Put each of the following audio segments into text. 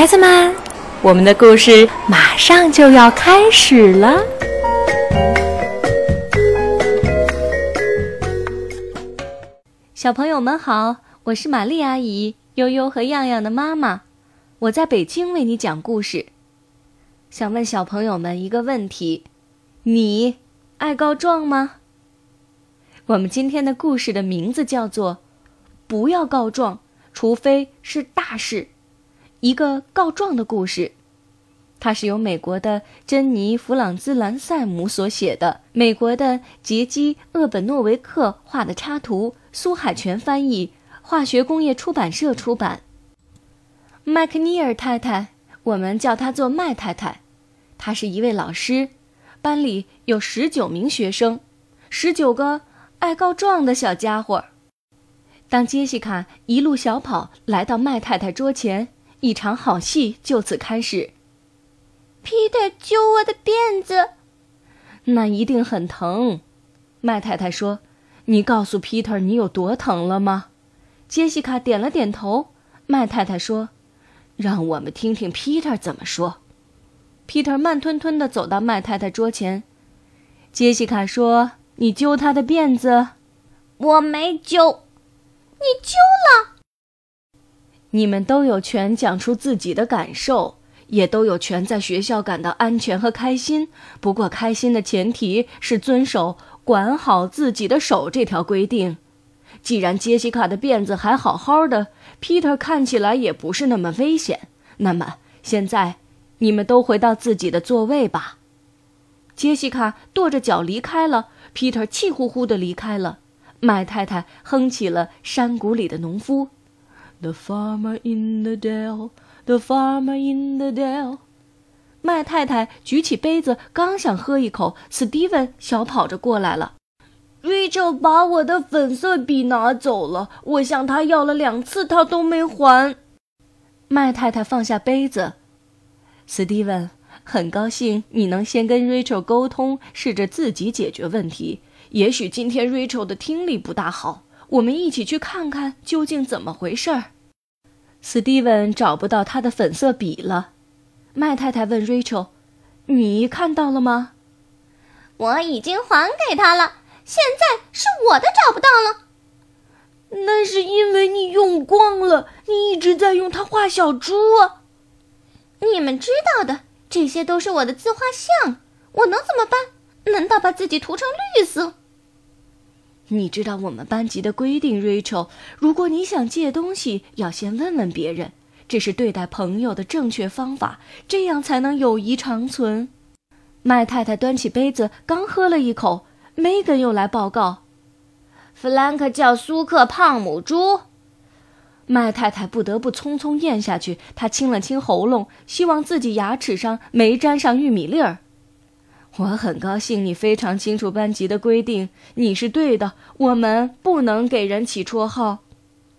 孩子们，我们的故事马上就要开始了。小朋友们好，我是玛丽阿姨，悠悠和样样的妈妈，我在北京为你讲故事。想问小朋友们一个问题：你爱告状吗？我们今天的故事的名字叫做“不要告状，除非是大事”。一个告状的故事，它是由美国的珍妮·弗朗兹兰塞姆所写的，美国的杰基·厄本诺维克画的插图，苏海泉翻译，化学工业出版社出版。麦克尼尔太太，我们叫她做麦太太，她是一位老师，班里有十九名学生，十九个爱告状的小家伙。当杰西卡一路小跑来到麦太太桌前。一场好戏就此开始。Peter，揪我的辫子，那一定很疼。麦太太说：“你告诉 Peter 你有多疼了吗？”杰西卡点了点头。麦太太说：“让我们听听 Peter 怎么说。”Peter 慢吞吞地走到麦太太桌前。杰西卡说：“你揪他的辫子？”“我没揪。”“你揪了。”你们都有权讲出自己的感受，也都有权在学校感到安全和开心。不过，开心的前提是遵守“管好自己的手”这条规定。既然杰西卡的辫子还好好的，Peter 看起来也不是那么危险，那么现在你们都回到自己的座位吧。杰西卡跺着脚离开了，Peter 气呼呼地离开了。麦太太哼起了《山谷里的农夫》。The farmer in the dell, the farmer in the dell。麦太太举起杯子，刚想喝一口，史蒂文小跑着过来了。Rachel 把我的粉色笔拿走了，我向他要了两次，他都没还。麦太太放下杯子。史蒂文，很高兴你能先跟 Rachel 沟通，试着自己解决问题。也许今天 Rachel 的听力不大好。我们一起去看看究竟怎么回事儿。史蒂文找不到他的粉色笔了。麦太太问 Rachel：“ 你看到了吗？”“我已经还给他了，现在是我的找不到了。”“那是因为你用光了，你一直在用它画小猪。”“你们知道的，这些都是我的自画像，我能怎么办？难道把自己涂成绿色？”你知道我们班级的规定，Rachel。如果你想借东西，要先问问别人，这是对待朋友的正确方法，这样才能友谊长存。麦太太端起杯子，刚喝了一口，Megan 又来报告：弗兰克叫苏克胖母猪。麦太太不得不匆匆咽下去，她清了清喉咙，希望自己牙齿上没沾上玉米粒儿。我很高兴你非常清楚班级的规定，你是对的。我们不能给人起绰号，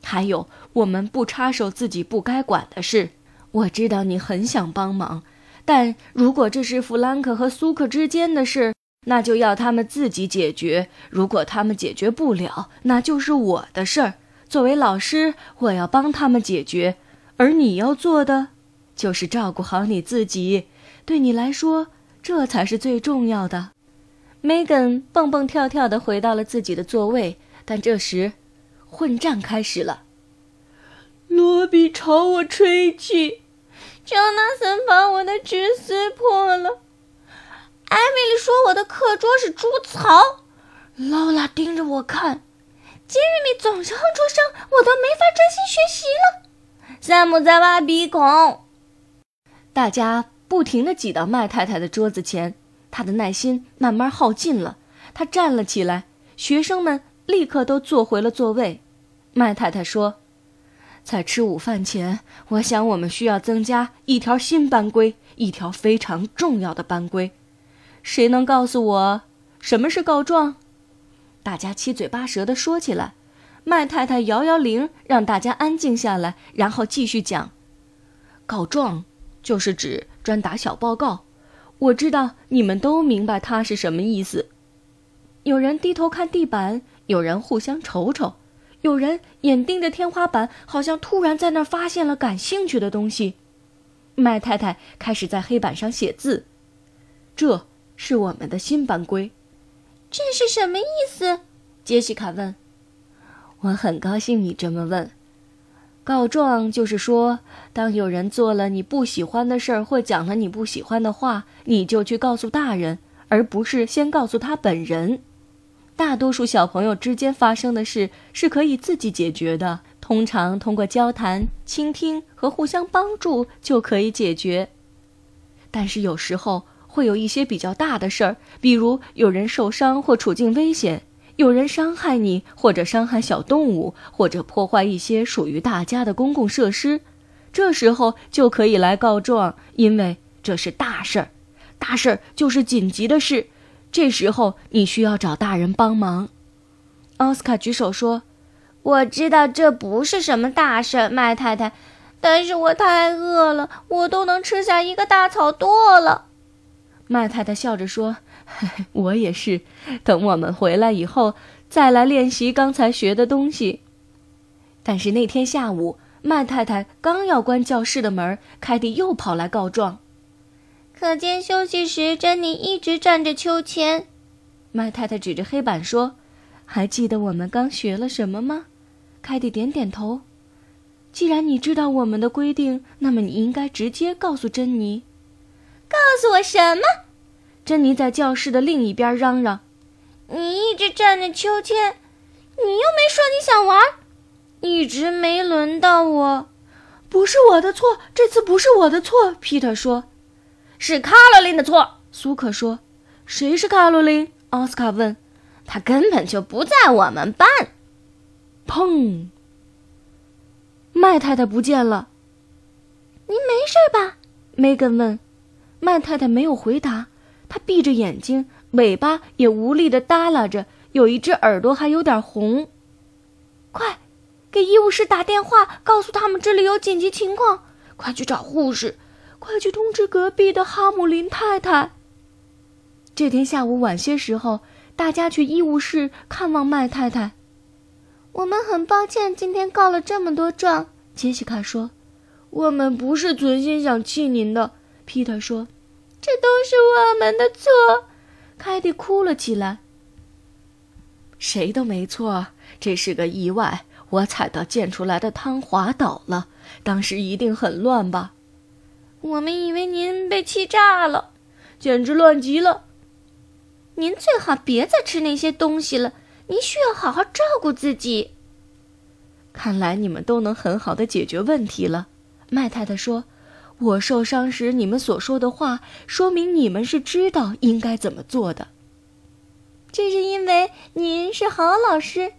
还有我们不插手自己不该管的事。我知道你很想帮忙，但如果这是弗兰克和苏克之间的事，那就要他们自己解决。如果他们解决不了，那就是我的事儿。作为老师，我要帮他们解决，而你要做的，就是照顾好你自己。对你来说。这才是最重要的。Megan 蹦蹦跳跳地回到了自己的座位，但这时，混战开始了。罗比朝我吹气，Jonathan 把我的纸撕破了，艾米丽说我的课桌是猪槽，劳拉盯着我看，杰瑞米总是哼出声，我都没法专心学习了。山姆在挖鼻孔，大家。不停地挤到麦太太的桌子前，他的耐心慢慢耗尽了。他站了起来，学生们立刻都坐回了座位。麦太太说：“在吃午饭前，我想我们需要增加一条新班规，一条非常重要的班规。谁能告诉我什么是告状？”大家七嘴八舌地说起来。麦太太摇摇铃，让大家安静下来，然后继续讲：“告状。”就是指专打小报告，我知道你们都明白它是什么意思。有人低头看地板，有人互相瞅瞅，有人眼盯着天花板，好像突然在那儿发现了感兴趣的东西。麦太太开始在黑板上写字。这是我们的新班规。这是什么意思？杰西卡问。我很高兴你这么问。告状就是说，当有人做了你不喜欢的事儿或讲了你不喜欢的话，你就去告诉大人，而不是先告诉他本人。大多数小朋友之间发生的事是可以自己解决的，通常通过交谈、倾听和互相帮助就可以解决。但是有时候会有一些比较大的事儿，比如有人受伤或处境危险。有人伤害你，或者伤害小动物，或者破坏一些属于大家的公共设施，这时候就可以来告状，因为这是大事儿。大事儿就是紧急的事，这时候你需要找大人帮忙。奥斯卡举手说：“我知道这不是什么大事，麦太太，但是我太饿了，我都能吃下一个大草垛了。”麦太太笑着说嘿嘿。我也是，等我们回来以后再来练习刚才学的东西。但是那天下午，麦太太刚要关教室的门，凯蒂又跑来告状。课间休息时，珍妮一直站着秋千。麦太太指着黑板说：“还记得我们刚学了什么吗？”凯蒂点点头。既然你知道我们的规定，那么你应该直接告诉珍妮。告诉我什么？珍妮在教室的另一边嚷嚷：“你一直站着秋千，你又没说你想玩，一直没轮到我。”不是我的错，这次不是我的错。皮特说：“是卡罗琳的错。”苏克说：“谁是卡罗琳？”奥斯卡问。“他根本就不在我们班。”砰！麦太太不见了。您没事吧？梅根问。麦太太没有回答。她闭着眼睛，尾巴也无力的耷拉着，有一只耳朵还有点红。快，给医务室打电话，告诉他们这里有紧急情况。快去找护士，快去通知隔壁的哈姆林太太。这天下午晚些时候，大家去医务室看望麦太太。我们很抱歉，今天告了这么多状。杰西卡说：“我们不是存心想气您的。”皮特说。这都是我们的错，凯蒂哭了起来。谁都没错，这是个意外。我踩到溅出来的汤滑倒了，当时一定很乱吧？我们以为您被气炸了，简直乱极了。您最好别再吃那些东西了，您需要好好照顾自己。看来你们都能很好的解决问题了，麦太太说。我受伤时，你们所说的话，说明你们是知道应该怎么做的。这是因为您是好老师，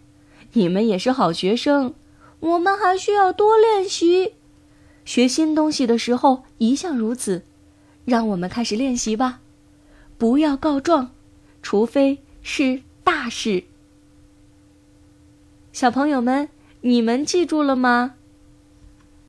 你们也是好学生。我们还需要多练习，学新东西的时候一向如此。让我们开始练习吧。不要告状，除非是大事。小朋友们，你们记住了吗？